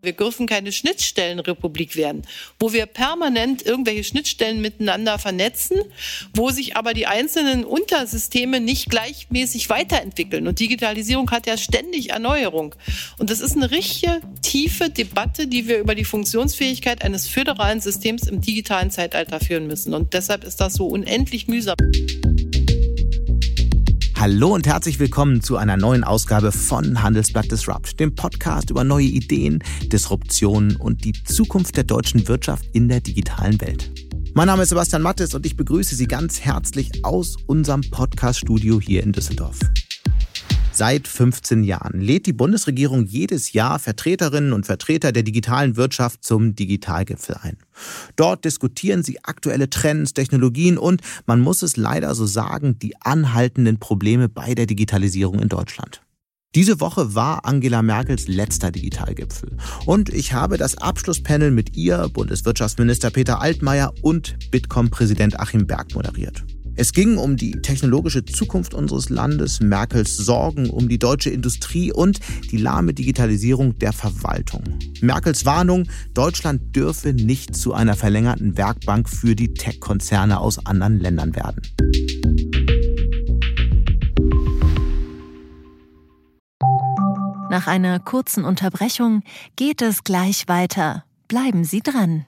Wir dürfen keine Schnittstellenrepublik werden, wo wir permanent irgendwelche Schnittstellen miteinander vernetzen, wo sich aber die einzelnen Untersysteme nicht gleichmäßig weiterentwickeln. Und Digitalisierung hat ja ständig Erneuerung. Und das ist eine richtige, tiefe Debatte, die wir über die Funktionsfähigkeit eines föderalen Systems im digitalen Zeitalter führen müssen. Und deshalb ist das so unendlich mühsam. Hallo und herzlich willkommen zu einer neuen Ausgabe von Handelsblatt Disrupt, dem Podcast über neue Ideen, Disruptionen und die Zukunft der deutschen Wirtschaft in der digitalen Welt. Mein Name ist Sebastian Mattes und ich begrüße Sie ganz herzlich aus unserem Podcast-Studio hier in Düsseldorf. Seit 15 Jahren lädt die Bundesregierung jedes Jahr Vertreterinnen und Vertreter der digitalen Wirtschaft zum Digitalgipfel ein. Dort diskutieren sie aktuelle Trends, Technologien und, man muss es leider so sagen, die anhaltenden Probleme bei der Digitalisierung in Deutschland. Diese Woche war Angela Merkels letzter Digitalgipfel. Und ich habe das Abschlusspanel mit ihr, Bundeswirtschaftsminister Peter Altmaier und Bitkom-Präsident Achim Berg moderiert. Es ging um die technologische Zukunft unseres Landes, Merkels Sorgen um die deutsche Industrie und die lahme Digitalisierung der Verwaltung. Merkels Warnung, Deutschland dürfe nicht zu einer verlängerten Werkbank für die Tech-Konzerne aus anderen Ländern werden. Nach einer kurzen Unterbrechung geht es gleich weiter. Bleiben Sie dran.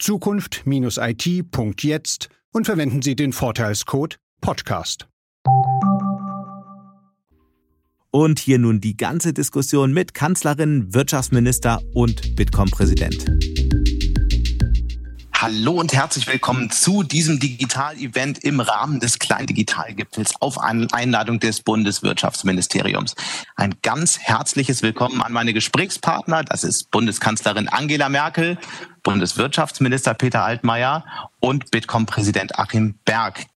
zukunft-it.jetzt und verwenden Sie den Vorteilscode Podcast. Und hier nun die ganze Diskussion mit Kanzlerin, Wirtschaftsminister und Bitkom-Präsident. Hallo und herzlich willkommen zu diesem Digital-Event im Rahmen des kleinen Digitalgipfels auf Einladung des Bundeswirtschaftsministeriums. Ein ganz herzliches Willkommen an meine Gesprächspartner. Das ist Bundeskanzlerin Angela Merkel, Bundeswirtschaftsminister Peter Altmaier und Bitkom-Präsident Achim Berg.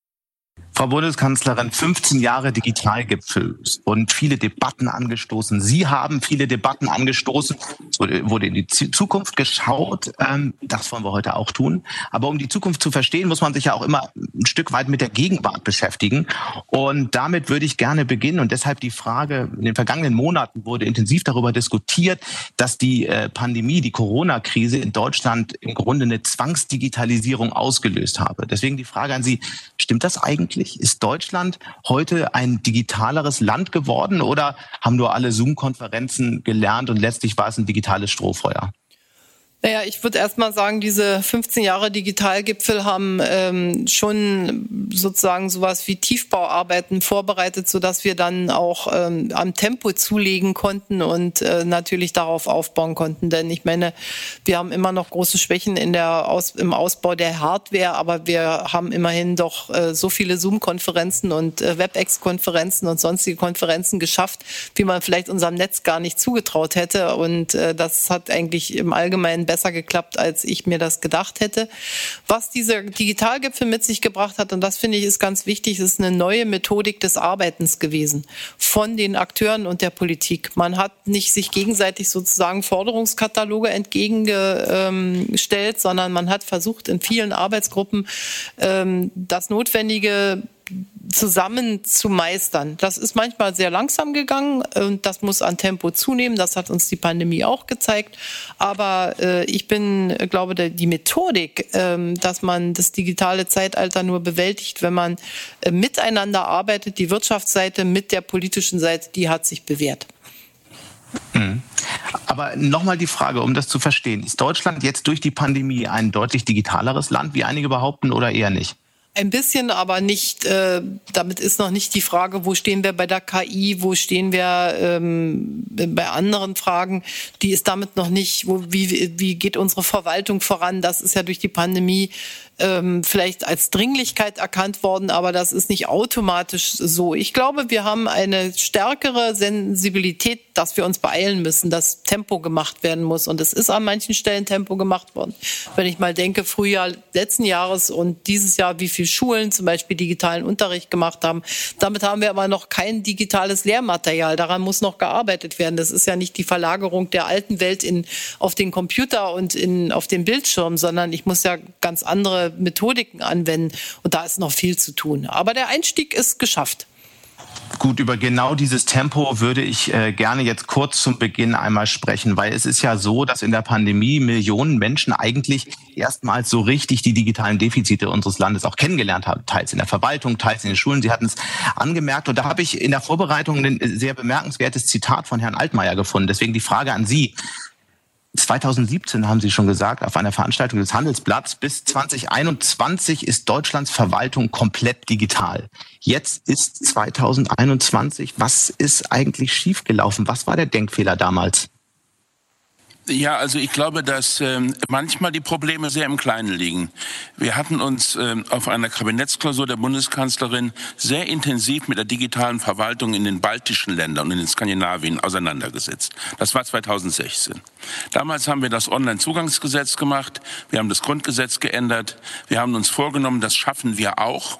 Frau Bundeskanzlerin, 15 Jahre Digitalgipfel und viele Debatten angestoßen. Sie haben viele Debatten angestoßen. Es wurde in die Zukunft geschaut. Ähm, das wollen wir heute auch tun. Aber um die Zukunft zu verstehen, muss man sich ja auch immer ein Stück weit mit der Gegenwart beschäftigen. Und damit würde ich gerne beginnen. Und deshalb die Frage, in den vergangenen Monaten wurde intensiv darüber diskutiert, dass die äh, Pandemie, die Corona-Krise in Deutschland im Grunde eine Zwangsdigitalisierung ausgelöst habe. Deswegen die Frage an Sie, stimmt das eigentlich? Eigentlich? Ist Deutschland heute ein digitaleres Land geworden oder haben nur alle Zoom-Konferenzen gelernt und letztlich war es ein digitales Strohfeuer? Naja, ich würde erst mal sagen, diese 15 Jahre Digitalgipfel haben ähm, schon sozusagen sowas wie Tiefbauarbeiten vorbereitet, sodass wir dann auch ähm, am Tempo zulegen konnten und äh, natürlich darauf aufbauen konnten. Denn ich meine, wir haben immer noch große Schwächen in der Aus im Ausbau der Hardware, aber wir haben immerhin doch äh, so viele Zoom-Konferenzen und äh, WebEx-Konferenzen und sonstige Konferenzen geschafft, wie man vielleicht unserem Netz gar nicht zugetraut hätte. Und äh, das hat eigentlich im Allgemeinen besser geklappt, als ich mir das gedacht hätte. Was dieser Digitalgipfel mit sich gebracht hat, und das finde ich ist ganz wichtig, ist eine neue Methodik des Arbeitens gewesen von den Akteuren und der Politik. Man hat nicht sich gegenseitig sozusagen Forderungskataloge entgegengestellt, sondern man hat versucht, in vielen Arbeitsgruppen ähm, das Notwendige zusammen zu meistern. Das ist manchmal sehr langsam gegangen und das muss an Tempo zunehmen. Das hat uns die Pandemie auch gezeigt. Aber äh, ich bin, glaube, der, die Methodik, äh, dass man das digitale Zeitalter nur bewältigt, wenn man äh, miteinander arbeitet, die Wirtschaftsseite mit der politischen Seite, die hat sich bewährt. Mhm. Aber nochmal die Frage, um das zu verstehen. Ist Deutschland jetzt durch die Pandemie ein deutlich digitaleres Land, wie einige behaupten, oder eher nicht? Ein bisschen, aber nicht, äh, damit ist noch nicht die Frage, wo stehen wir bei der KI, wo stehen wir ähm, bei anderen Fragen. Die ist damit noch nicht, wo, wie, wie geht unsere Verwaltung voran? Das ist ja durch die Pandemie ähm, vielleicht als Dringlichkeit erkannt worden, aber das ist nicht automatisch so. Ich glaube, wir haben eine stärkere Sensibilität, dass wir uns beeilen müssen, dass Tempo gemacht werden muss. Und es ist an manchen Stellen Tempo gemacht worden. Wenn ich mal denke, Frühjahr letzten Jahres und dieses Jahr, wie viele Schulen zum Beispiel digitalen Unterricht gemacht haben, damit haben wir aber noch kein digitales Lehrmaterial. Daran muss noch gearbeitet werden. Das ist ja nicht die Verlagerung der alten Welt in, auf den Computer und in, auf den Bildschirm, sondern ich muss ja ganz andere Methodiken anwenden. Und da ist noch viel zu tun. Aber der Einstieg ist geschafft. Gut, über genau dieses Tempo würde ich äh, gerne jetzt kurz zum Beginn einmal sprechen, weil es ist ja so, dass in der Pandemie Millionen Menschen eigentlich erstmals so richtig die digitalen Defizite unseres Landes auch kennengelernt haben, teils in der Verwaltung, teils in den Schulen. Sie hatten es angemerkt und da habe ich in der Vorbereitung ein sehr bemerkenswertes Zitat von Herrn Altmaier gefunden. Deswegen die Frage an Sie. 2017 haben Sie schon gesagt, auf einer Veranstaltung des Handelsblatts, bis 2021 ist Deutschlands Verwaltung komplett digital. Jetzt ist 2021. Was ist eigentlich schiefgelaufen? Was war der Denkfehler damals? Ja, also ich glaube, dass ähm, manchmal die Probleme sehr im Kleinen liegen. Wir hatten uns ähm, auf einer Kabinettsklausur der Bundeskanzlerin sehr intensiv mit der digitalen Verwaltung in den baltischen Ländern und in den Skandinavien auseinandergesetzt. Das war 2016. Damals haben wir das Onlinezugangsgesetz gemacht, wir haben das Grundgesetz geändert, wir haben uns vorgenommen, das schaffen wir auch.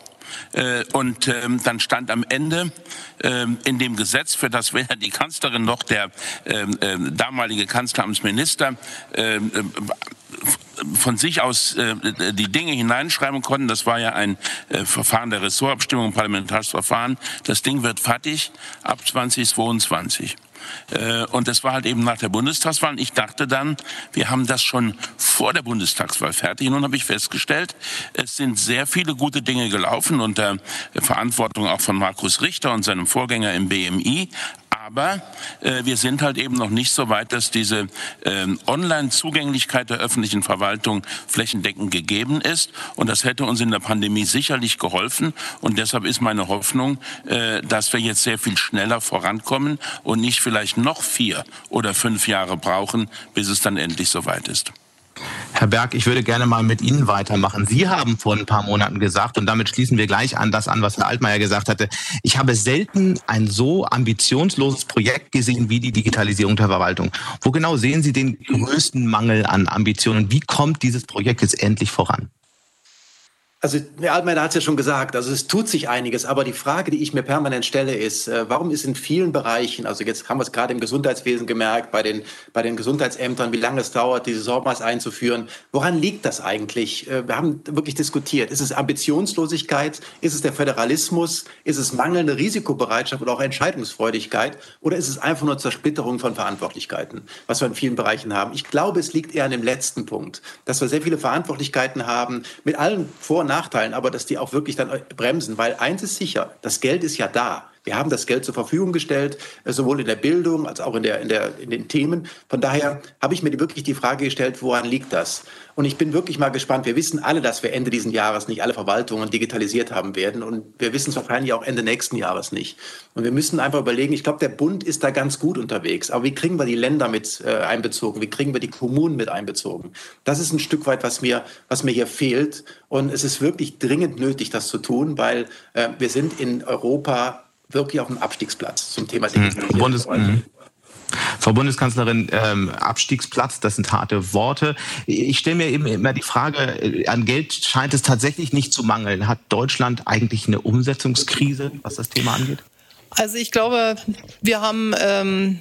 Äh, und ähm, dann stand am Ende ähm, in dem Gesetz, für das weder die Kanzlerin noch der ähm, damalige Kanzleramtsminister von sich aus die Dinge hineinschreiben konnten. Das war ja ein Verfahren der Ressortabstimmung, parlamentarisches Verfahren. Das Ding wird fertig ab 2022. Äh, und das war halt eben nach der Bundestagswahl. Und ich dachte dann, wir haben das schon vor der Bundestagswahl fertig. Nun habe ich festgestellt, es sind sehr viele gute Dinge gelaufen unter Verantwortung auch von Markus Richter und seinem Vorgänger im BMI. Aber äh, wir sind halt eben noch nicht so weit, dass diese ähm, Online-Zugänglichkeit der öffentlichen Verwaltung flächendeckend gegeben ist. Und das hätte uns in der Pandemie sicherlich geholfen. Und deshalb ist meine Hoffnung, äh, dass wir jetzt sehr viel schneller vorankommen und nicht vielleicht noch vier oder fünf Jahre brauchen, bis es dann endlich soweit ist. Herr Berg, ich würde gerne mal mit Ihnen weitermachen. Sie haben vor ein paar Monaten gesagt, und damit schließen wir gleich an das an, was Herr Altmaier gesagt hatte, ich habe selten ein so ambitionsloses Projekt gesehen wie die Digitalisierung der Verwaltung. Wo genau sehen Sie den größten Mangel an Ambitionen? Wie kommt dieses Projekt jetzt endlich voran? Also Herr Altmaier hat es ja schon gesagt, also es tut sich einiges, aber die Frage, die ich mir permanent stelle, ist, äh, warum ist in vielen Bereichen, also jetzt haben wir es gerade im Gesundheitswesen gemerkt, bei den, bei den Gesundheitsämtern, wie lange es dauert, diese Sorgmaß einzuführen, woran liegt das eigentlich? Äh, wir haben wirklich diskutiert, ist es Ambitionslosigkeit, ist es der Föderalismus, ist es mangelnde Risikobereitschaft oder auch Entscheidungsfreudigkeit oder ist es einfach nur Zersplitterung von Verantwortlichkeiten, was wir in vielen Bereichen haben? Ich glaube, es liegt eher an dem letzten Punkt, dass wir sehr viele Verantwortlichkeiten haben mit allen Vor- und Nachteilen, aber dass die auch wirklich dann bremsen, weil eins ist sicher, das Geld ist ja da. Wir haben das Geld zur Verfügung gestellt, äh, sowohl in der Bildung als auch in, der, in, der, in den Themen. Von daher habe ich mir wirklich die Frage gestellt, woran liegt das? Und ich bin wirklich mal gespannt. Wir wissen alle, dass wir Ende diesen Jahres nicht alle Verwaltungen digitalisiert haben werden. Und wir wissen es wahrscheinlich auch Ende nächsten Jahres nicht. Und wir müssen einfach überlegen, ich glaube, der Bund ist da ganz gut unterwegs. Aber wie kriegen wir die Länder mit äh, einbezogen? Wie kriegen wir die Kommunen mit einbezogen? Das ist ein Stück weit, was mir, was mir hier fehlt. Und es ist wirklich dringend nötig, das zu tun, weil äh, wir sind in Europa wirklich auf dem Abstiegsplatz zum Thema mhm. Digitalisierung. Mhm. Frau Bundeskanzlerin, ähm, Abstiegsplatz, das sind harte Worte. Ich stelle mir eben immer die Frage, äh, an Geld scheint es tatsächlich nicht zu mangeln. Hat Deutschland eigentlich eine Umsetzungskrise, was das Thema angeht? Also ich glaube, wir haben ähm,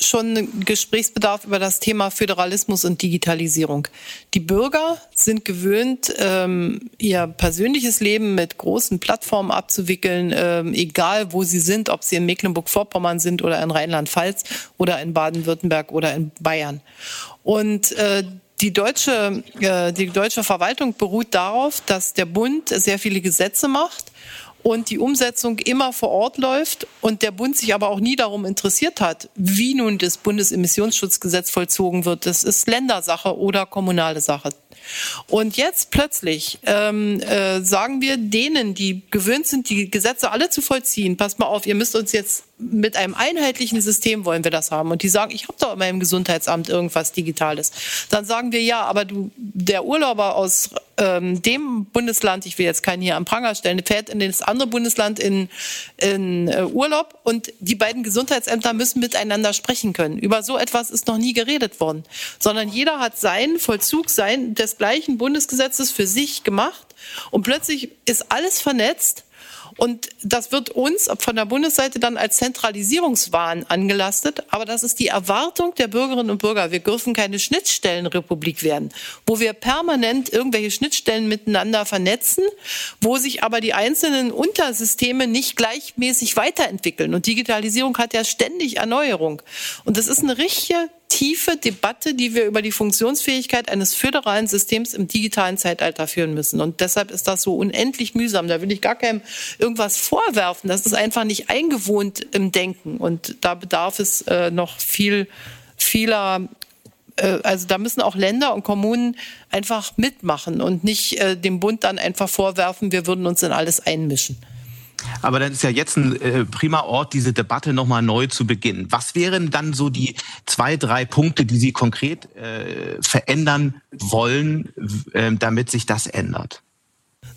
schon Gesprächsbedarf über das Thema Föderalismus und Digitalisierung. Die Bürger sind gewöhnt, ähm, ihr persönliches Leben mit großen Plattformen abzuwickeln, ähm, egal wo sie sind, ob sie in Mecklenburg-Vorpommern sind oder in Rheinland-Pfalz oder in Baden-Württemberg oder in Bayern. Und äh, die deutsche, äh, die deutsche Verwaltung beruht darauf, dass der Bund sehr viele Gesetze macht und die Umsetzung immer vor Ort läuft und der Bund sich aber auch nie darum interessiert hat, wie nun das Bundesemissionsschutzgesetz vollzogen wird. Das ist Ländersache oder kommunale Sache. Und jetzt plötzlich ähm, äh, sagen wir denen, die gewöhnt sind, die Gesetze alle zu vollziehen, passt mal auf, ihr müsst uns jetzt mit einem einheitlichen System wollen wir das haben. Und die sagen, ich habe doch in meinem Gesundheitsamt irgendwas Digitales. Dann sagen wir ja, aber du, der Urlauber aus ähm, dem Bundesland, ich will jetzt keinen hier am Pranger stellen, fährt in das andere Bundesland in, in äh, Urlaub und die beiden Gesundheitsämter müssen miteinander sprechen können. Über so etwas ist noch nie geredet worden, sondern jeder hat seinen Vollzug sein des gleichen Bundesgesetzes für sich gemacht und plötzlich ist alles vernetzt und das wird uns von der Bundesseite dann als Zentralisierungswahn angelastet. Aber das ist die Erwartung der Bürgerinnen und Bürger. Wir dürfen keine Schnittstellenrepublik werden, wo wir permanent irgendwelche Schnittstellen miteinander vernetzen, wo sich aber die einzelnen Untersysteme nicht gleichmäßig weiterentwickeln. Und Digitalisierung hat ja ständig Erneuerung. Und das ist eine richtige tiefe Debatte, die wir über die Funktionsfähigkeit eines föderalen Systems im digitalen Zeitalter führen müssen. Und deshalb ist das so unendlich mühsam. Da will ich gar keinem irgendwas vorwerfen. Das ist einfach nicht eingewohnt im Denken. Und da bedarf es äh, noch viel, vieler äh, also da müssen auch Länder und Kommunen einfach mitmachen und nicht äh, dem Bund dann einfach vorwerfen, wir würden uns in alles einmischen. Aber dann ist ja jetzt ein äh, prima Ort, diese Debatte nochmal neu zu beginnen. Was wären dann so die zwei, drei Punkte, die Sie konkret äh, verändern wollen, äh, damit sich das ändert?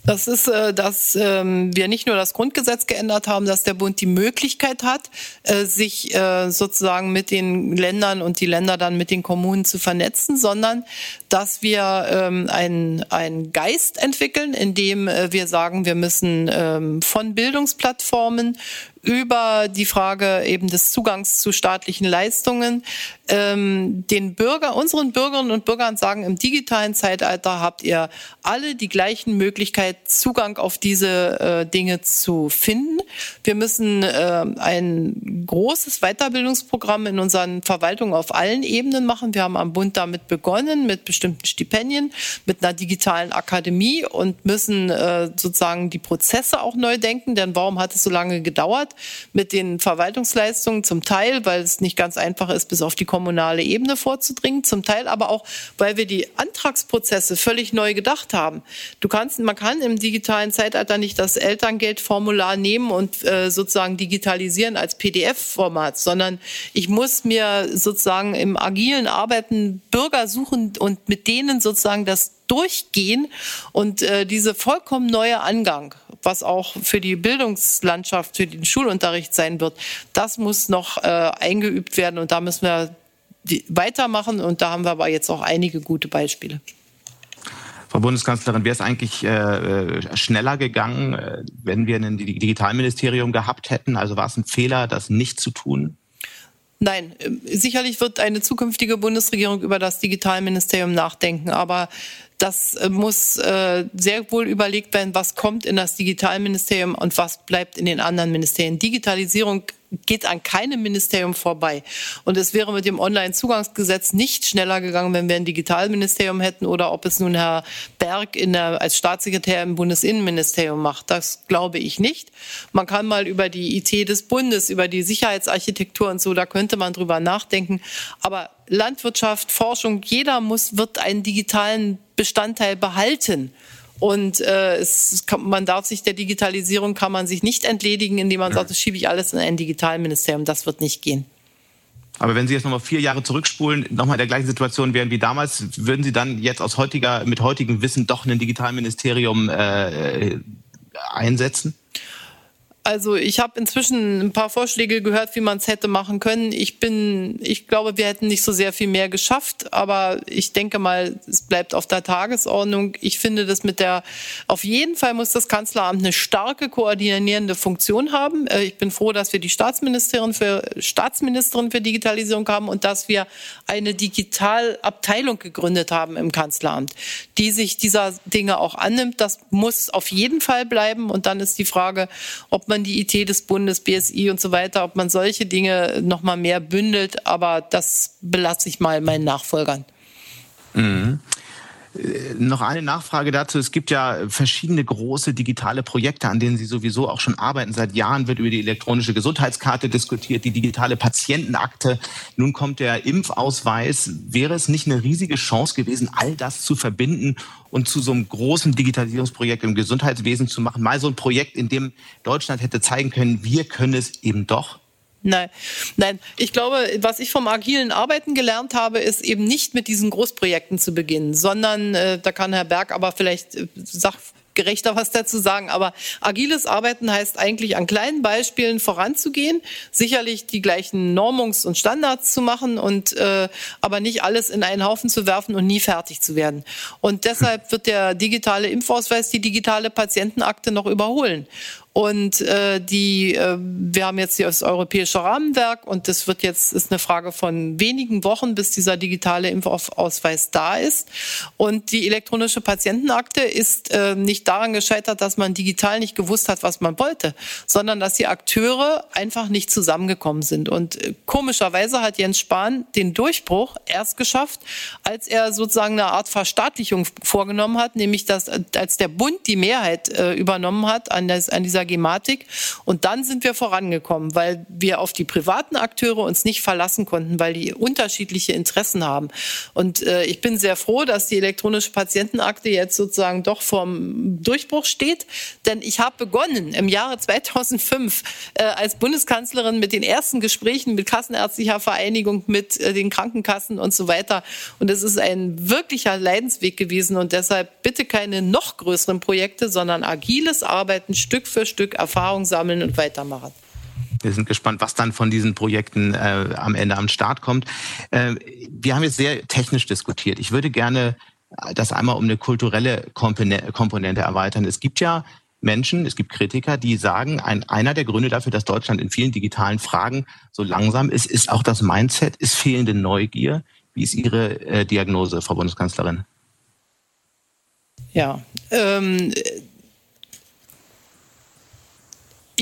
Das ist, äh, dass ähm, wir nicht nur das Grundgesetz geändert haben, dass der Bund die Möglichkeit hat, äh, sich äh, sozusagen mit den Ländern und die Länder dann mit den Kommunen zu vernetzen, sondern dass wir ähm, einen Geist entwickeln, in dem wir sagen, wir müssen ähm, von Bildungsplattformen über die Frage eben des Zugangs zu staatlichen Leistungen ähm, den Bürger, unseren Bürgerinnen und Bürgern sagen, im digitalen Zeitalter habt ihr alle die gleichen Möglichkeiten, Zugang auf diese äh, Dinge zu finden. Wir müssen äh, ein großes Weiterbildungsprogramm in unseren Verwaltungen auf allen Ebenen machen. Wir haben am Bund damit begonnen, mit bestimmten Stipendien, mit einer digitalen Akademie und müssen äh, sozusagen die Prozesse auch neu denken. Denn warum hat es so lange gedauert? Mit den Verwaltungsleistungen zum Teil, weil es nicht ganz einfach ist, bis auf die kommunale Ebene vorzudringen, zum Teil aber auch, weil wir die Antragsprozesse völlig neu gedacht haben. Du kannst, man kann im digitalen Zeitalter nicht das Elterngeldformular nehmen und äh, sozusagen digitalisieren als PDF-Format, sondern ich muss mir sozusagen im agilen Arbeiten Bürger suchen und mit denen sozusagen das durchgehen und äh, diese vollkommen neue Angang, was auch für die Bildungslandschaft, für den Schulunterricht sein wird, das muss noch äh, eingeübt werden und da müssen wir weitermachen und da haben wir aber jetzt auch einige gute Beispiele. Frau Bundeskanzlerin, wäre es eigentlich äh, äh schneller gegangen, äh, wenn wir ein Digitalministerium gehabt hätten? Also war es ein Fehler, das nicht zu tun? Nein, ähm, sicherlich wird eine zukünftige Bundesregierung über das Digitalministerium nachdenken, aber das äh, muss äh, sehr wohl überlegt werden, was kommt in das Digitalministerium und was bleibt in den anderen Ministerien. Digitalisierung geht an keinem Ministerium vorbei. Und es wäre mit dem Onlinezugangsgesetz nicht schneller gegangen, wenn wir ein Digitalministerium hätten oder ob es nun Herr Berg in der, als Staatssekretär im Bundesinnenministerium macht. Das glaube ich nicht. Man kann mal über die IT des Bundes, über die Sicherheitsarchitektur und so, da könnte man drüber nachdenken. Aber Landwirtschaft, Forschung, jeder muss, wird einen digitalen Bestandteil behalten. Und äh, es kann, man darf sich der Digitalisierung kann man sich nicht entledigen, indem man sagt, das schiebe ich alles in ein Digitalministerium. Das wird nicht gehen. Aber wenn Sie jetzt nochmal vier Jahre zurückspulen, nochmal in der gleichen Situation wären wie damals, würden Sie dann jetzt aus heutiger, mit heutigem Wissen doch ein Digitalministerium äh, einsetzen? Also ich habe inzwischen ein paar Vorschläge gehört, wie man es hätte machen können. Ich bin, ich glaube, wir hätten nicht so sehr viel mehr geschafft, aber ich denke mal, es bleibt auf der Tagesordnung. Ich finde das mit der, auf jeden Fall muss das Kanzleramt eine starke koordinierende Funktion haben. Äh, ich bin froh, dass wir die Staatsministerin für Staatsministerin für Digitalisierung haben und dass wir eine Digitalabteilung gegründet haben im Kanzleramt, die sich dieser Dinge auch annimmt. Das muss auf jeden Fall bleiben. Und dann ist die Frage, ob man man die IT des Bundes, BSI und so weiter, ob man solche Dinge noch mal mehr bündelt. Aber das belasse ich mal meinen Nachfolgern. Mhm. Äh, noch eine Nachfrage dazu. Es gibt ja verschiedene große digitale Projekte, an denen Sie sowieso auch schon arbeiten. Seit Jahren wird über die elektronische Gesundheitskarte diskutiert, die digitale Patientenakte. Nun kommt der Impfausweis. Wäre es nicht eine riesige Chance gewesen, all das zu verbinden und zu so einem großen Digitalisierungsprojekt im Gesundheitswesen zu machen? Mal so ein Projekt, in dem Deutschland hätte zeigen können, wir können es eben doch. Nein, nein. Ich glaube, was ich vom agilen Arbeiten gelernt habe, ist eben nicht mit diesen Großprojekten zu beginnen, sondern äh, da kann Herr Berg aber vielleicht äh, sachgerechter was dazu sagen. Aber agiles Arbeiten heißt eigentlich an kleinen Beispielen voranzugehen, sicherlich die gleichen Normungs- und Standards zu machen und äh, aber nicht alles in einen Haufen zu werfen und nie fertig zu werden. Und deshalb wird der digitale Impfausweis die digitale Patientenakte noch überholen. Und äh, die, äh, wir haben jetzt hier das europäische Rahmenwerk und das wird jetzt ist eine Frage von wenigen Wochen, bis dieser digitale Impfausweis da ist. Und die elektronische Patientenakte ist äh, nicht daran gescheitert, dass man digital nicht gewusst hat, was man wollte, sondern dass die Akteure einfach nicht zusammengekommen sind. Und äh, komischerweise hat Jens Spahn den Durchbruch erst geschafft, als er sozusagen eine Art Verstaatlichung vorgenommen hat, nämlich dass als der Bund die Mehrheit äh, übernommen hat an, des, an dieser Gematik. Und dann sind wir vorangekommen, weil wir auf die privaten Akteure uns nicht verlassen konnten, weil die unterschiedliche Interessen haben. Und äh, ich bin sehr froh, dass die elektronische Patientenakte jetzt sozusagen doch vorm Durchbruch steht. Denn ich habe begonnen im Jahre 2005 äh, als Bundeskanzlerin mit den ersten Gesprächen mit Kassenärztlicher Vereinigung, mit äh, den Krankenkassen und so weiter. Und es ist ein wirklicher Leidensweg gewesen. Und deshalb bitte keine noch größeren Projekte, sondern agiles Arbeiten Stück für Stück Erfahrung sammeln und weitermachen. Wir sind gespannt, was dann von diesen Projekten äh, am Ende am Start kommt. Äh, wir haben jetzt sehr technisch diskutiert. Ich würde gerne das einmal um eine kulturelle Komponente erweitern. Es gibt ja Menschen, es gibt Kritiker, die sagen, ein, einer der Gründe dafür, dass Deutschland in vielen digitalen Fragen so langsam ist, ist auch das Mindset, ist fehlende Neugier. Wie ist Ihre äh, Diagnose, Frau Bundeskanzlerin? Ja, ähm,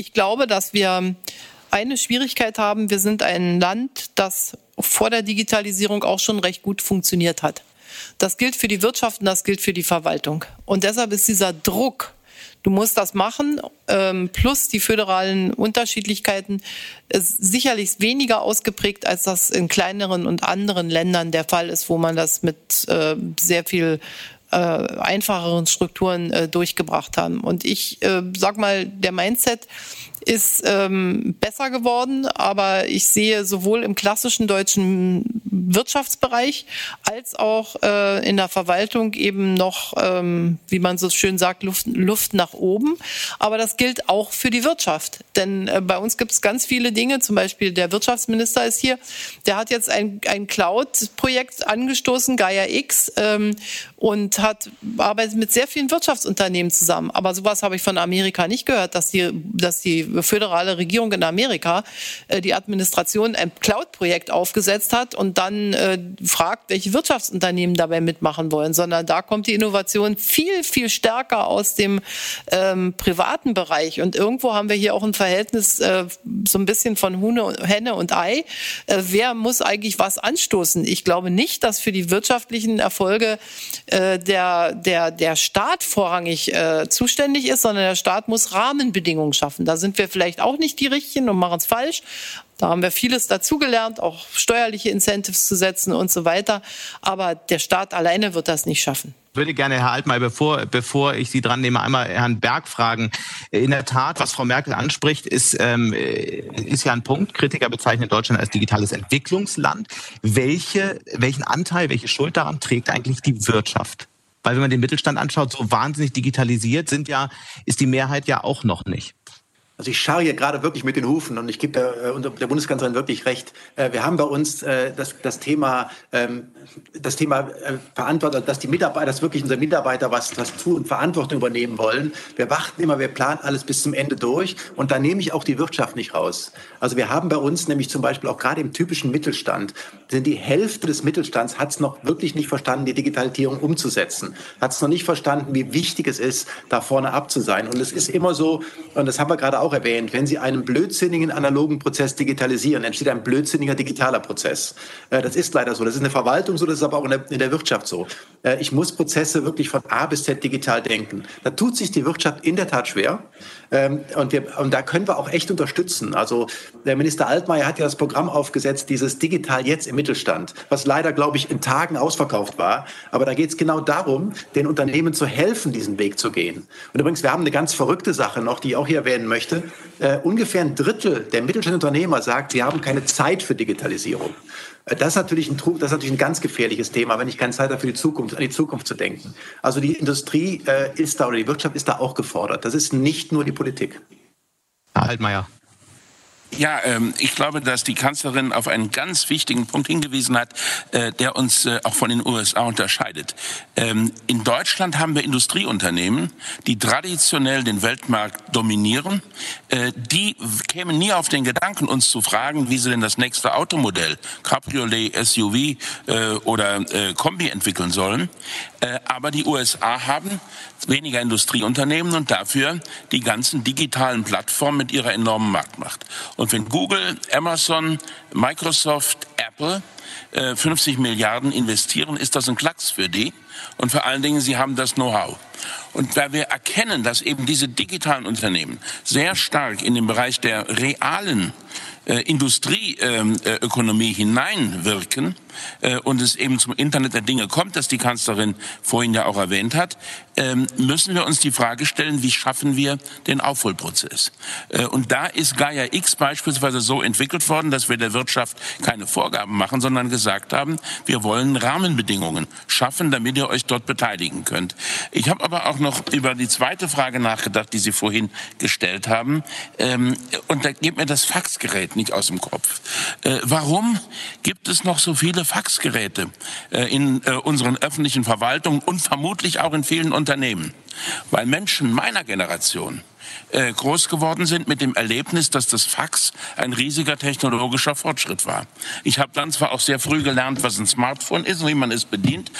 ich glaube, dass wir eine Schwierigkeit haben. Wir sind ein Land, das vor der Digitalisierung auch schon recht gut funktioniert hat. Das gilt für die Wirtschaft und das gilt für die Verwaltung. Und deshalb ist dieser Druck, du musst das machen, ähm, plus die föderalen Unterschiedlichkeiten, sicherlich weniger ausgeprägt, als das in kleineren und anderen Ländern der Fall ist, wo man das mit äh, sehr viel äh, einfacheren Strukturen äh, durchgebracht haben. Und ich äh, sag mal, der Mindset ist ähm, besser geworden, aber ich sehe sowohl im klassischen deutschen Wirtschaftsbereich als auch äh, in der Verwaltung eben noch, ähm, wie man so schön sagt, Luft, Luft nach oben. Aber das gilt auch für die Wirtschaft. Denn äh, bei uns gibt es ganz viele Dinge, zum Beispiel der Wirtschaftsminister ist hier, der hat jetzt ein, ein Cloud-Projekt angestoßen, Gaia X, ähm, und hat arbeitet mit sehr vielen Wirtschaftsunternehmen zusammen. Aber sowas habe ich von Amerika nicht gehört, dass die, dass die föderale Regierung in Amerika äh, die Administration ein Cloud-Projekt aufgesetzt hat und dann äh, fragt, welche Wirtschaftsunternehmen dabei mitmachen wollen, sondern da kommt die Innovation viel, viel stärker aus dem ähm, privaten Bereich. Und irgendwo haben wir hier auch ein Verhältnis äh, so ein bisschen von Hune, Henne und Ei. Äh, wer muss eigentlich was anstoßen? Ich glaube nicht, dass für die wirtschaftlichen Erfolge äh, der, der, der Staat vorrangig äh, zuständig ist, sondern der Staat muss Rahmenbedingungen schaffen. Da sind wir vielleicht auch nicht die Richtigen und machen es falsch. Da haben wir vieles dazugelernt, auch steuerliche Incentives zu setzen und so weiter. Aber der Staat alleine wird das nicht schaffen. Ich würde gerne, Herr Altmaier, bevor, bevor ich Sie dran nehme, einmal Herrn Berg fragen. In der Tat, was Frau Merkel anspricht, ist, ähm, ist ja ein Punkt. Kritiker bezeichnen Deutschland als digitales Entwicklungsland. Welche, welchen Anteil, welche Schuld daran trägt eigentlich die Wirtschaft? Weil wenn man den Mittelstand anschaut, so wahnsinnig digitalisiert sind ja, ist die Mehrheit ja auch noch nicht. Also ich schaue hier gerade wirklich mit den Hufen und ich gebe der, äh, der Bundeskanzlerin wirklich recht. Äh, wir haben bei uns äh, das, das Thema, ähm, das Thema Verantwortung, dass die Mitarbeiter, dass wirklich unsere Mitarbeiter was, was tun und Verantwortung übernehmen wollen. Wir warten immer, wir planen alles bis zum Ende durch und da nehme ich auch die Wirtschaft nicht raus. Also wir haben bei uns nämlich zum Beispiel auch gerade im typischen Mittelstand, sind die Hälfte des Mittelstands hat es noch wirklich nicht verstanden, die Digitalisierung umzusetzen. Hat es noch nicht verstanden, wie wichtig es ist, da vorne ab zu sein. Und es ist immer so, und das haben wir gerade auch auch erwähnt, wenn Sie einen blödsinnigen analogen Prozess digitalisieren, entsteht ein blödsinniger digitaler Prozess. Äh, das ist leider so. Das ist in der Verwaltung so, das ist aber auch in der, Wirtschaft so. Äh, ich muss Prozesse wirklich von A bis Z digital denken. Da tut sich die Wirtschaft in der Tat schwer. Ähm, und, wir, und da können wir auch echt unterstützen. Also der Minister Altmaier hat ja das Programm aufgesetzt, dieses Digital jetzt im Mittelstand, was leider, glaube ich, in Tagen ausverkauft war. Aber da geht es genau darum, den Unternehmen zu helfen, diesen Weg zu gehen. Und übrigens, wir haben eine ganz verrückte Sache noch, die ich auch hier erwähnen möchte. Uh, ungefähr ein Drittel der mittelständischen Unternehmer sagt, sie haben keine Zeit für Digitalisierung. Äh, das ist, natürlich ein, das ist natürlich ein ganz gefährliches Thema, wenn ich keine Zeit habe, für die Zukunft, an die Zukunft zu denken. Also die Industrie äh, ist da oder die Wirtschaft ist da auch gefordert. Das ist nicht nur die Politik. Herr Altmaier. Ja, ähm, ich glaube, dass die Kanzlerin auf einen ganz wichtigen Punkt hingewiesen hat, äh, der uns äh, auch von den USA unterscheidet. Ähm, in Deutschland haben wir Industrieunternehmen, die traditionell den Weltmarkt dominieren. Äh, die kämen nie auf den Gedanken, uns zu fragen, wie sie denn das nächste Automodell, Cabriolet, SUV äh, oder äh, Kombi entwickeln sollen. Äh, aber die USA haben weniger Industrieunternehmen und dafür die ganzen digitalen Plattformen mit ihrer enormen Marktmacht. Und wenn Google, Amazon, Microsoft, Apple 50 äh, Milliarden investieren, ist das ein Klacks für die. Und vor allen Dingen, sie haben das Know-how. Und da wir erkennen, dass eben diese digitalen Unternehmen sehr stark in den Bereich der realen äh, Industrieökonomie äh, hineinwirken äh, und es eben zum Internet der Dinge kommt, das die Kanzlerin vorhin ja auch erwähnt hat, ähm, müssen wir uns die Frage stellen, wie schaffen wir den Aufholprozess? Äh, und da ist Gaia X beispielsweise so entwickelt worden, dass wir der Wirtschaft keine Vorgaben machen, sondern gesagt haben, wir wollen Rahmenbedingungen schaffen, damit ihr euch dort beteiligen könnt. Ich habe aber auch noch über die zweite Frage nachgedacht, die Sie vorhin gestellt haben. Ähm, und da geht mir das Faxgerät nicht aus dem Kopf. Äh, warum gibt es noch so viele Faxgeräte äh, in äh, unseren öffentlichen Verwaltungen und vermutlich auch in vielen Unternehmen? Weil Menschen meiner Generation äh, groß geworden sind mit dem Erlebnis, dass das Fax ein riesiger technologischer Fortschritt war. Ich habe dann zwar auch sehr früh gelernt, was ein Smartphone ist wie man es bedient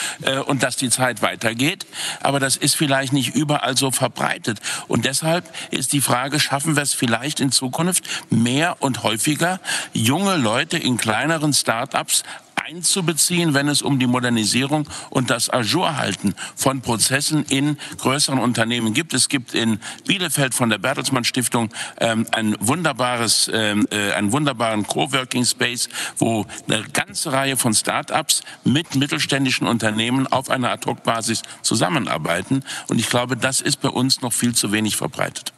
und dass die Zeit weitergeht, aber das ist vielleicht nicht überall so verbreitet. Und deshalb ist die Frage, schaffen wir es vielleicht in Zukunft mehr und häufiger, junge Leute in kleineren Start-ups einzubeziehen, wenn es um die Modernisierung und das Ajourhalten von Prozessen in größeren Unternehmen gibt. Es gibt in Bielefeld von der Bertelsmann Stiftung ähm, ein wunderbares, ähm, äh, einen wunderbaren Coworking Space, wo eine ganze Reihe von Start-ups mit mittelständischen Unternehmen auf einer Ad-Hoc-Basis zusammenarbeiten. Und ich glaube, das ist bei uns noch viel zu wenig verbreitet.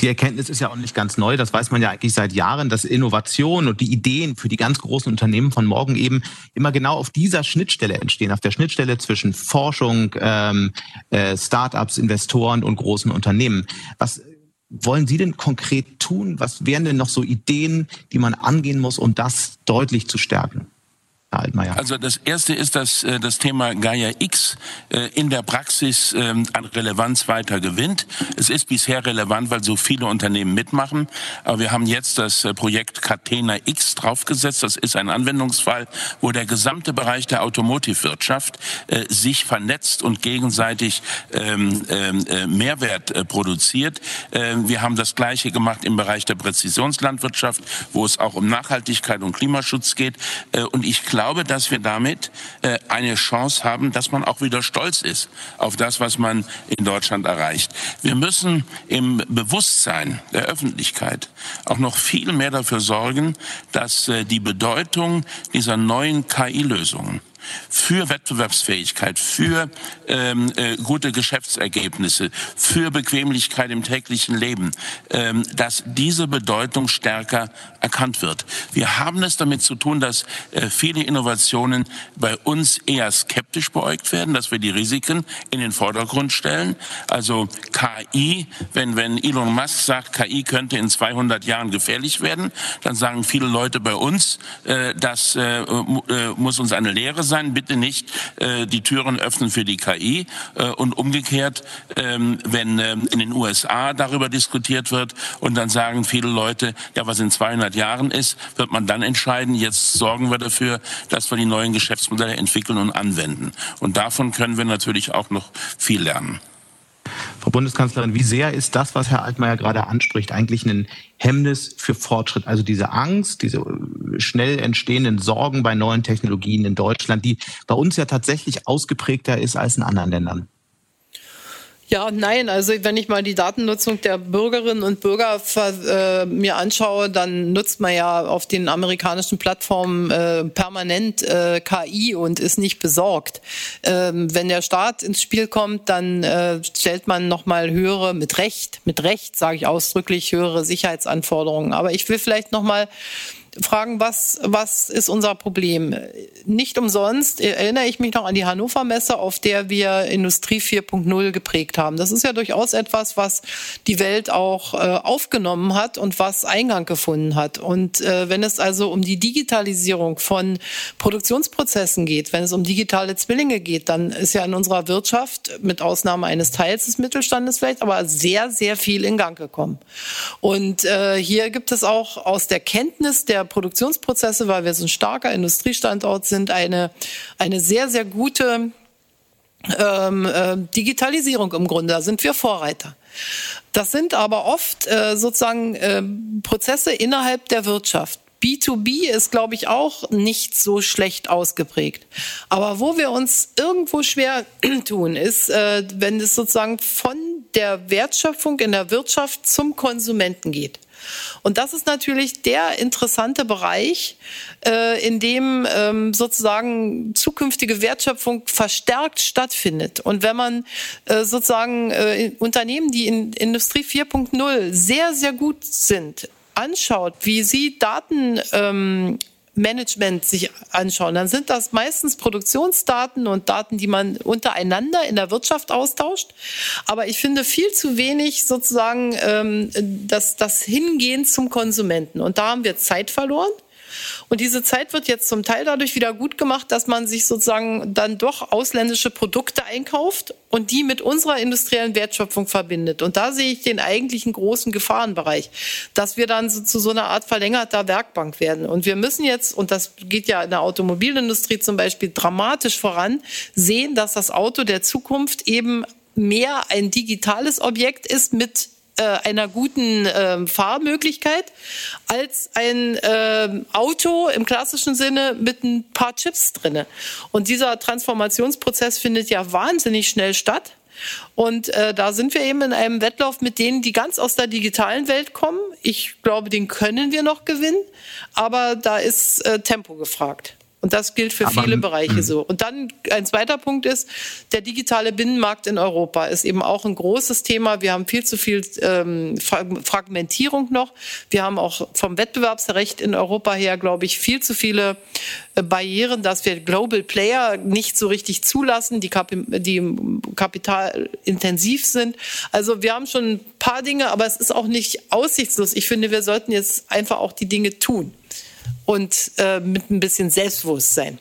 Die Erkenntnis ist ja auch nicht ganz neu. Das weiß man ja eigentlich seit Jahren, dass Innovation und die Ideen für die ganz großen Unternehmen von morgen eben immer genau auf dieser Schnittstelle entstehen, auf der Schnittstelle zwischen Forschung, ähm, äh, Startups, Investoren und großen Unternehmen. Was wollen Sie denn konkret tun? Was wären denn noch so Ideen, die man angehen muss, um das deutlich zu stärken? Herr Altmaier? Also das erste ist, dass äh, das Thema Gaia X äh, in der Praxis ähm, an Relevanz weiter gewinnt. Es ist bisher relevant, weil so viele Unternehmen mitmachen. Aber wir haben jetzt das äh, Projekt Catena X draufgesetzt. Das ist ein Anwendungsfall, wo der gesamte Bereich der Automotivwirtschaft sich vernetzt und gegenseitig ähm, ähm, Mehrwert produziert. Wir haben das Gleiche gemacht im Bereich der Präzisionslandwirtschaft, wo es auch um Nachhaltigkeit und Klimaschutz geht. Und ich glaube, glaube, dass wir damit äh, eine Chance haben, dass man auch wieder stolz ist auf das, was man in Deutschland erreicht. Wir müssen im Bewusstsein der Öffentlichkeit auch noch viel mehr dafür sorgen, dass äh, die Bedeutung dieser neuen KI-Lösungen für Wettbewerbsfähigkeit, für ähm, äh, gute Geschäftsergebnisse, für Bequemlichkeit im täglichen Leben, ähm, dass diese Bedeutung stärker erkannt wird. Wir haben es damit zu tun, dass äh, viele Innovationen bei uns eher skeptisch beäugt werden, dass wir die Risiken in den Vordergrund stellen. Also KI, wenn, wenn Elon Musk sagt, KI könnte in 200 Jahren gefährlich werden, dann sagen viele Leute bei uns, äh, das äh, äh muss uns eine Lehre sein, bitte nicht äh, die Türen öffnen für die KI. Äh, und umgekehrt, ähm, wenn äh, in den USA darüber diskutiert wird und dann sagen viele Leute, ja, was in 200 Jahren ist, wird man dann entscheiden, jetzt sorgen wir dafür, dass wir die neuen Geschäftsmodelle entwickeln und anwenden. Und davon können wir natürlich auch noch viel lernen. Frau Bundeskanzlerin, wie sehr ist das, was Herr Altmaier gerade anspricht, eigentlich ein Hemmnis für Fortschritt? Also diese Angst, diese schnell entstehenden Sorgen bei neuen Technologien in Deutschland, die bei uns ja tatsächlich ausgeprägter ist als in anderen Ländern. Ja, nein. Also wenn ich mal die Datennutzung der Bürgerinnen und Bürger äh, mir anschaue, dann nutzt man ja auf den amerikanischen Plattformen äh, permanent äh, KI und ist nicht besorgt. Ähm, wenn der Staat ins Spiel kommt, dann äh, stellt man noch mal höhere, mit Recht, mit Recht sage ich ausdrücklich, höhere Sicherheitsanforderungen. Aber ich will vielleicht noch mal fragen, was, was ist unser Problem? Nicht umsonst erinnere ich mich noch an die Hannover Messe, auf der wir Industrie 4.0 geprägt haben. Das ist ja durchaus etwas, was die Welt auch äh, aufgenommen hat und was Eingang gefunden hat. Und äh, wenn es also um die Digitalisierung von Produktionsprozessen geht, wenn es um digitale Zwillinge geht, dann ist ja in unserer Wirtschaft, mit Ausnahme eines Teils des Mittelstandes vielleicht, aber sehr, sehr viel in Gang gekommen. Und äh, hier gibt es auch aus der Kenntnis der Produktionsprozesse, weil wir so ein starker Industriestandort sind, eine, eine sehr, sehr gute ähm, äh, Digitalisierung im Grunde. Da sind wir Vorreiter. Das sind aber oft äh, sozusagen äh, Prozesse innerhalb der Wirtschaft. B2B ist, glaube ich, auch nicht so schlecht ausgeprägt. Aber wo wir uns irgendwo schwer tun, ist, äh, wenn es sozusagen von der Wertschöpfung in der Wirtschaft zum Konsumenten geht. Und das ist natürlich der interessante Bereich, äh, in dem ähm, sozusagen zukünftige Wertschöpfung verstärkt stattfindet. Und wenn man äh, sozusagen äh, Unternehmen, die in Industrie 4.0 sehr, sehr gut sind, anschaut, wie sie Daten ähm, Management sich anschauen, dann sind das meistens Produktionsdaten und Daten, die man untereinander in der Wirtschaft austauscht. Aber ich finde viel zu wenig sozusagen ähm, das, das Hingehen zum Konsumenten. Und da haben wir Zeit verloren. Und diese Zeit wird jetzt zum Teil dadurch wieder gut gemacht, dass man sich sozusagen dann doch ausländische Produkte einkauft und die mit unserer industriellen Wertschöpfung verbindet. Und da sehe ich den eigentlichen großen Gefahrenbereich, dass wir dann so, zu so einer Art verlängerter Werkbank werden. Und wir müssen jetzt, und das geht ja in der Automobilindustrie zum Beispiel dramatisch voran, sehen, dass das Auto der Zukunft eben mehr ein digitales Objekt ist mit äh, einer guten äh, Fahrmöglichkeit als ein äh, Auto im klassischen Sinne mit ein paar Chips drinne. Und dieser Transformationsprozess findet ja wahnsinnig schnell statt. Und äh, da sind wir eben in einem Wettlauf mit denen, die ganz aus der digitalen Welt kommen. Ich glaube, den können wir noch gewinnen, aber da ist äh, Tempo gefragt. Und das gilt für Aber, viele Bereiche so. Und dann ein zweiter Punkt ist, der digitale Binnenmarkt in Europa ist eben auch ein großes Thema. Wir haben viel zu viel ähm, Fragmentierung noch. Wir haben auch vom Wettbewerbsrecht in Europa her, glaube ich, viel zu viele äh, Barrieren, dass wir Global Player nicht so richtig zulassen, die, Kap die kapitalintensiv sind. Also wir haben schon ein paar Dinge, aber es ist auch nicht aussichtslos. Ich finde, wir sollten jetzt einfach auch die Dinge tun und äh, mit ein bisschen Selbstbewusstsein.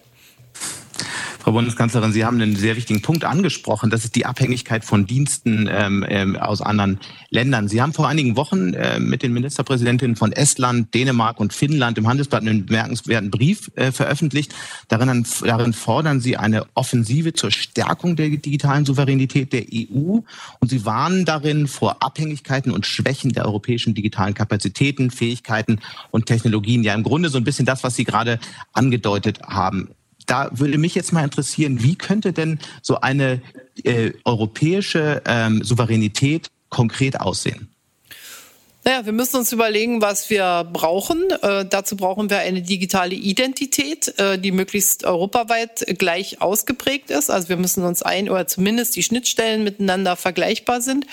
Frau Bundeskanzlerin, Sie haben einen sehr wichtigen Punkt angesprochen. Das ist die Abhängigkeit von Diensten ähm, ähm, aus anderen Ländern. Sie haben vor einigen Wochen äh, mit den Ministerpräsidentinnen von Estland, Dänemark und Finnland im Handelsblatt einen bemerkenswerten Brief äh, veröffentlicht. Darin, darin fordern Sie eine Offensive zur Stärkung der digitalen Souveränität der EU. Und Sie warnen darin vor Abhängigkeiten und Schwächen der europäischen digitalen Kapazitäten, Fähigkeiten und Technologien. Ja, im Grunde so ein bisschen das, was Sie gerade angedeutet haben da würde mich jetzt mal interessieren, wie könnte denn so eine äh, europäische ähm, Souveränität konkret aussehen? Naja, wir müssen uns überlegen, was wir brauchen. Äh, dazu brauchen wir eine digitale Identität, äh, die möglichst europaweit gleich ausgeprägt ist. Also wir müssen uns ein oder zumindest die Schnittstellen miteinander vergleichbar sind.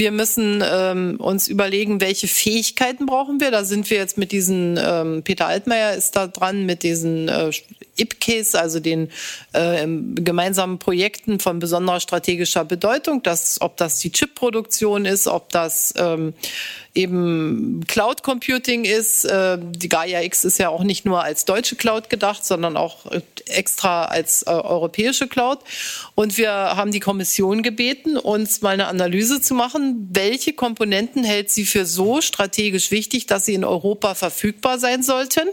Wir müssen ähm, uns überlegen, welche Fähigkeiten brauchen wir. Da sind wir jetzt mit diesen, ähm, Peter Altmaier ist da dran, mit diesen äh, IPKs, also den äh, gemeinsamen Projekten von besonderer strategischer Bedeutung. Das, ob das die Chipproduktion ist, ob das ähm, eben Cloud Computing ist. Äh, die Gaia X ist ja auch nicht nur als deutsche Cloud gedacht, sondern auch extra als äh, europäische Cloud. Und wir haben die Kommission gebeten, uns mal eine Analyse zu machen, welche Komponenten hält sie für so strategisch wichtig, dass sie in Europa verfügbar sein sollten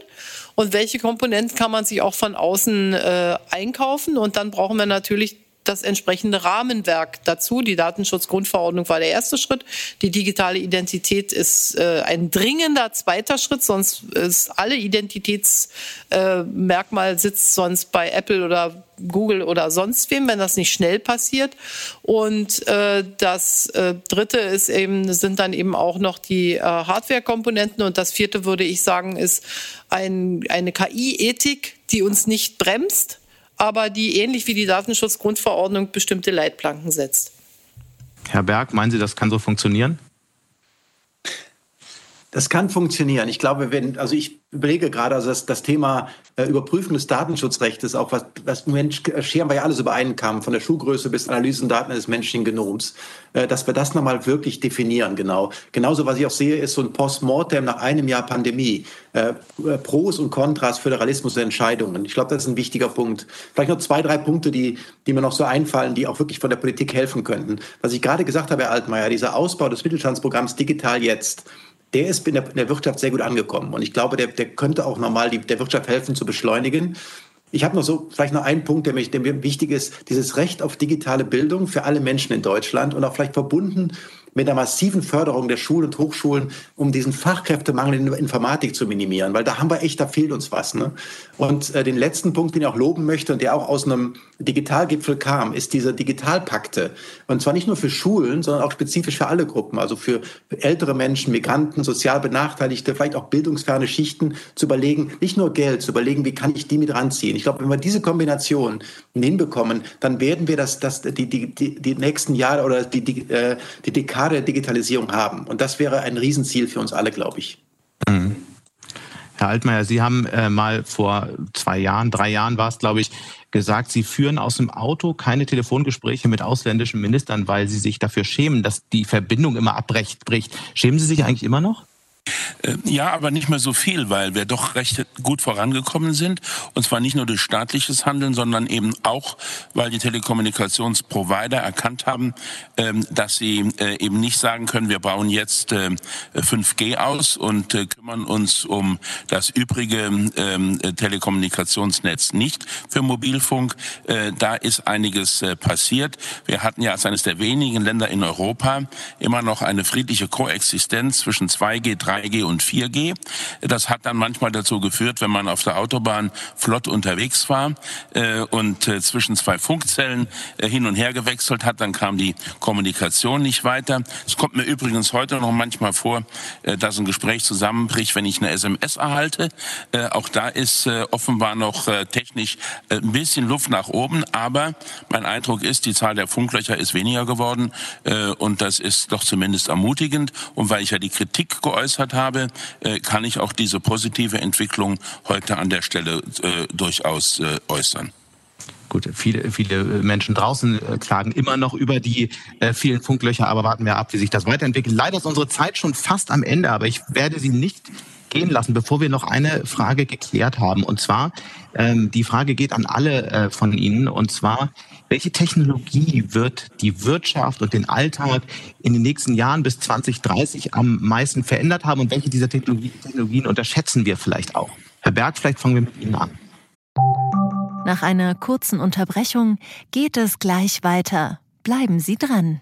und welche Komponenten kann man sich auch von außen äh, einkaufen. Und dann brauchen wir natürlich das entsprechende Rahmenwerk dazu. Die Datenschutzgrundverordnung war der erste Schritt. Die digitale Identität ist äh, ein dringender zweiter Schritt, sonst ist alle Identitätsmerkmal äh, sitzt sonst bei Apple oder Google oder sonst wem, wenn das nicht schnell passiert. Und äh, das äh, Dritte ist eben sind dann eben auch noch die äh, Hardware-Komponenten und das Vierte würde ich sagen ist ein, eine KI-Ethik, die uns nicht bremst, aber die ähnlich wie die Datenschutzgrundverordnung bestimmte Leitplanken setzt. Herr Berg, meinen Sie, das kann so funktionieren? Das kann funktionieren. Ich glaube, wenn, also ich überlege gerade, also das, das Thema äh, Überprüfen des Datenschutzrechts, auch was, was im Moment scheren wir ja alles über einen Kamm, von der Schuhgröße bis Analysendaten des menschlichen Genoms, äh, dass wir das nochmal wirklich definieren, genau. Genauso, was ich auch sehe, ist so ein Postmortem nach einem Jahr Pandemie. Äh, äh Pros und Kontras, Föderalismus und Entscheidungen. Ich glaube, das ist ein wichtiger Punkt. Vielleicht noch zwei, drei Punkte, die, die mir noch so einfallen, die auch wirklich von der Politik helfen könnten. Was ich gerade gesagt habe, Herr Altmaier, dieser Ausbau des Mittelstandsprogramms Digital jetzt, der ist in der, in der, Wirtschaft sehr gut angekommen. Und ich glaube, der, der könnte auch nochmal der Wirtschaft helfen zu beschleunigen. Ich habe noch so vielleicht noch einen Punkt, der, mich, der mir wichtig ist, dieses Recht auf digitale Bildung für alle Menschen in Deutschland und auch vielleicht verbunden mit einer massiven Förderung der Schulen und Hochschulen, um diesen Fachkräftemangel in der Informatik zu minimieren, weil da haben wir echt, da fehlt uns was. Ne? Und äh, den letzten Punkt, den ich auch loben möchte und der auch aus einem Digitalgipfel kam, ist diese Digitalpakte. Und zwar nicht nur für Schulen, sondern auch spezifisch für alle Gruppen, also für ältere Menschen, Migranten, sozial Benachteiligte, vielleicht auch bildungsferne Schichten, zu überlegen, nicht nur Geld, zu überlegen, wie kann ich die mit ranziehen. Ich glaube, wenn wir diese Kombination hinbekommen, dann werden wir das, das die, die, die, die nächsten Jahre oder die, die, äh, die Dekade Grad der Digitalisierung haben. Und das wäre ein Riesenziel für uns alle, glaube ich. Mhm. Herr Altmaier, Sie haben äh, mal vor zwei Jahren, drei Jahren war es, glaube ich, gesagt, Sie führen aus dem Auto keine Telefongespräche mit ausländischen Ministern, weil Sie sich dafür schämen, dass die Verbindung immer abbricht. Schämen Sie sich eigentlich immer noch? Äh, ja, aber nicht mehr so viel, weil wir doch recht gut vorangekommen sind. Und zwar nicht nur durch staatliches Handeln, sondern eben auch, weil die Telekommunikationsprovider erkannt haben, ähm, dass sie äh, eben nicht sagen können, wir bauen jetzt 5G äh, aus und kümmern uns um das übrige ähm, Telekommunikationsnetz nicht für Mobilfunk. Da ist einiges passiert. Wir hatten ja als eines der wenigen Länder in Europa immer noch eine friedliche Koexistenz zwischen 2G, 3 3G und 4G. Das hat dann manchmal dazu geführt, wenn man auf der Autobahn flott unterwegs war äh, und äh, zwischen zwei Funkzellen äh, hin und her gewechselt hat, dann kam die Kommunikation nicht weiter. Es kommt mir übrigens heute noch manchmal vor, äh, dass ein Gespräch zusammenbricht, wenn ich eine SMS erhalte. Äh, auch da ist äh, offenbar noch technisch ein bisschen Luft nach oben, aber mein Eindruck ist, die Zahl der Funklöcher ist weniger geworden und das ist doch zumindest ermutigend. Und weil ich ja die Kritik geäußert geäußert habe, äh, kann ich auch diese positive Entwicklung heute an der Stelle äh, durchaus äh, äußern. Gut, viele, viele Menschen draußen klagen immer noch über die äh, vielen Funklöcher, aber warten wir ab, wie sich das weiterentwickelt. Leider ist unsere Zeit schon fast am Ende, aber ich werde Sie nicht gehen lassen, bevor wir noch eine Frage geklärt haben. Und zwar, ähm, die Frage geht an alle äh, von Ihnen. Und zwar, welche Technologie wird die Wirtschaft und den Alltag in den nächsten Jahren bis 2030 am meisten verändert haben und welche dieser Technologie, Technologien unterschätzen wir vielleicht auch? Herr Berg, vielleicht fangen wir mit Ihnen an. Nach einer kurzen Unterbrechung geht es gleich weiter. Bleiben Sie dran.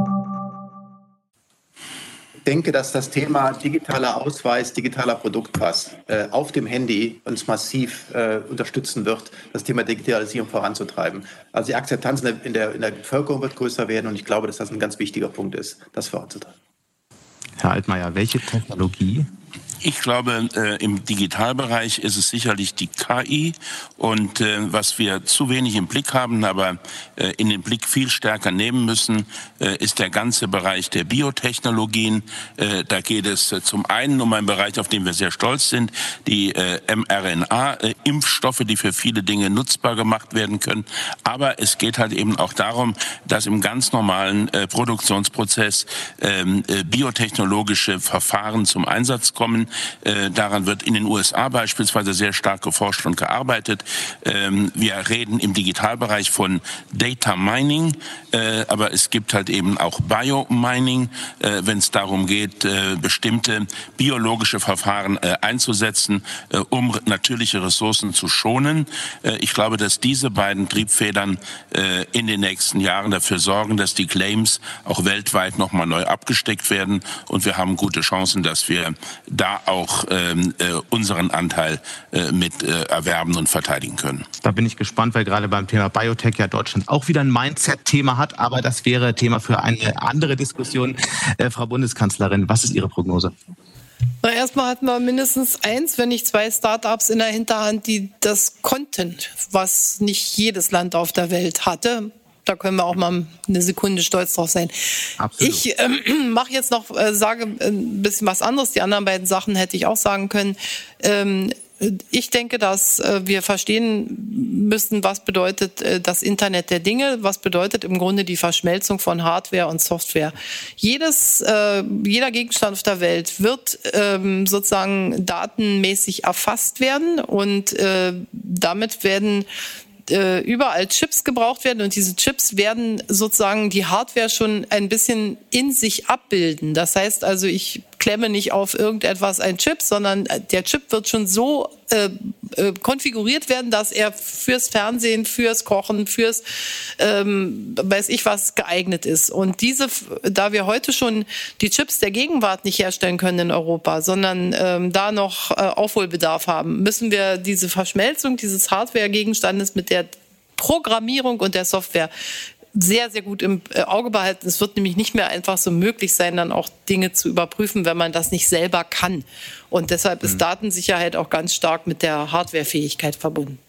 denke, dass das Thema digitaler Ausweis, digitaler Produktpass äh, auf dem Handy uns massiv äh, unterstützen wird, das Thema Digitalisierung voranzutreiben. Also die Akzeptanz in der, in, der, in der Bevölkerung wird größer werden und ich glaube, dass das ein ganz wichtiger Punkt ist, das voranzutreiben. Herr Altmaier, welche Technologie Ich glaube, äh, im Digitalbereich ist es sicherlich die KI und äh, was wir zu wenig im Blick haben, aber äh, in den Blick viel stärker nehmen müssen, äh, ist der ganze Bereich der Biotechnologien. Äh, da geht es äh, zum einen um einen Bereich, auf den wir sehr stolz sind, die mRNA-Impfstoffe, die für viele Dinge nutzbar gemacht werden können. Aber es geht halt eben auch darum, dass im ganz normalen Produktionsprozess ähm, biotechnologische Verfahren zum Einsatz kommen. Äh, daran wird in den USA beispielsweise sehr stark geforscht und gearbeitet. Ähm, wir reden im Digitalbereich von Data Mining, äh, aber es gibt halt eben auch Biomining, äh, wenn es darum geht, äh, bestimmte biologische Verfahren äh, einzusetzen, äh, um natürliche Ressourcen zu schonen. ich glaube, dass diese beiden Triebfedern in den nächsten Jahren dafür sorgen, dass die Claims auch weltweit nochmal neu abgesteckt werden und wir haben gute Chancen, dass wir da auch ähm, äh, unseren Anteil äh, mit äh, erwerben und verteidigen können. Da bin ich gespannt, weil gerade beim Thema Biotech ja Deutschland auch wieder ein Mindset-Thema hat, aber das wäre Thema für eine andere Diskussion. Äh, Frau Bundeskanzlerin, was ist Ihre Prognose? Na, erstmal hatten wir mindestens eins, wenn nicht zwei Startups in der Hinterhand, die das konnten, was nicht jedes Land auf der Welt hatte. Da können wir auch mal eine Sekunde stolz drauf sein. Absolut. Ich ähm, mache jetzt noch, äh, sage äh, ein bisschen was anderes. Die anderen beiden Sachen hätte ich auch sagen können. Ähm, ich denke, dass äh, wir verstehen müssen, was bedeutet äh, das Internet der Dinge, was bedeutet im Grunde die Verschmelzung von Hardware und Software. Jedes, äh, jeder Gegenstand auf der Welt wird ähm, sozusagen datenmäßig erfasst werden und äh, damit werden äh, überall Chips gebraucht werden und diese Chips werden sozusagen die Hardware schon ein bisschen in sich abbilden. Das heißt also, ich klemme nicht auf irgendetwas ein Chip, sondern äh, der Chip wird schon so äh, äh, konfiguriert werden, dass er fürs Fernsehen, fürs Kochen, fürs ähm, weiß ich was geeignet ist. Und diese, da wir heute schon die Chips der Gegenwart nicht herstellen können in Europa, sondern ähm, da noch äh, Aufholbedarf haben, müssen wir diese Verschmelzung dieses Hardware-Gegenstandes mit der Programmierung und der Software sehr, sehr gut im äh, Auge behalten. Es wird nämlich nicht mehr einfach so möglich sein, dann auch Dinge zu überprüfen, wenn man das nicht selber kann. Und deshalb ist mhm. Datensicherheit auch ganz stark mit der Hardwarefähigkeit verbunden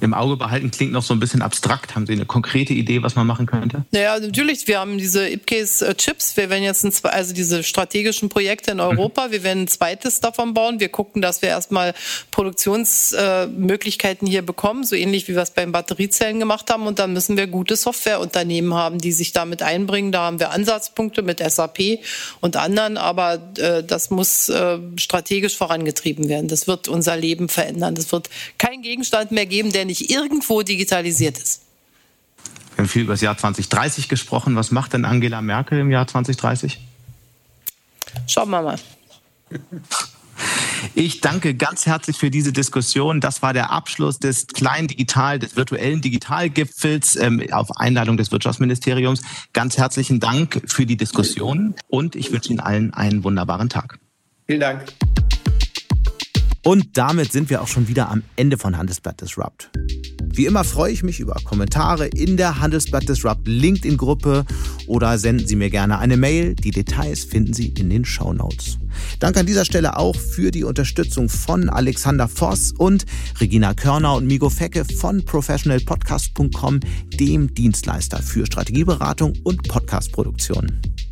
im Auge behalten klingt noch so ein bisschen abstrakt. Haben Sie eine konkrete Idee, was man machen könnte? Naja, natürlich. Wir haben diese IPCAS-Chips. Wir werden jetzt ein, also diese strategischen Projekte in Europa. Mhm. Wir werden ein zweites davon bauen. Wir gucken, dass wir erstmal Produktionsmöglichkeiten hier bekommen, so ähnlich wie wir es beim Batteriezellen gemacht haben. Und dann müssen wir gute Softwareunternehmen haben, die sich damit einbringen. Da haben wir Ansatzpunkte mit SAP und anderen. Aber äh, das muss äh, strategisch vorangetrieben werden. Das wird unser Leben verändern. Das wird kein Gegenstand mehr geben, der nicht irgendwo digitalisiert ist. Wir haben viel über das Jahr 2030 gesprochen. Was macht denn Angela Merkel im Jahr 2030? Schauen wir mal. Ich danke ganz herzlich für diese Diskussion. Das war der Abschluss des kleinen Digital, des virtuellen Digitalgipfels ähm, auf Einladung des Wirtschaftsministeriums. Ganz herzlichen Dank für die Diskussion und ich wünsche Ihnen allen einen wunderbaren Tag. Vielen Dank. Und damit sind wir auch schon wieder am Ende von Handelsblatt Disrupt. Wie immer freue ich mich über Kommentare in der Handelsblatt Disrupt LinkedIn-Gruppe oder senden Sie mir gerne eine Mail. Die Details finden Sie in den Show Notes. Danke an dieser Stelle auch für die Unterstützung von Alexander Voss und Regina Körner und Migo Fecke von professionalpodcast.com, dem Dienstleister für Strategieberatung und Podcastproduktion.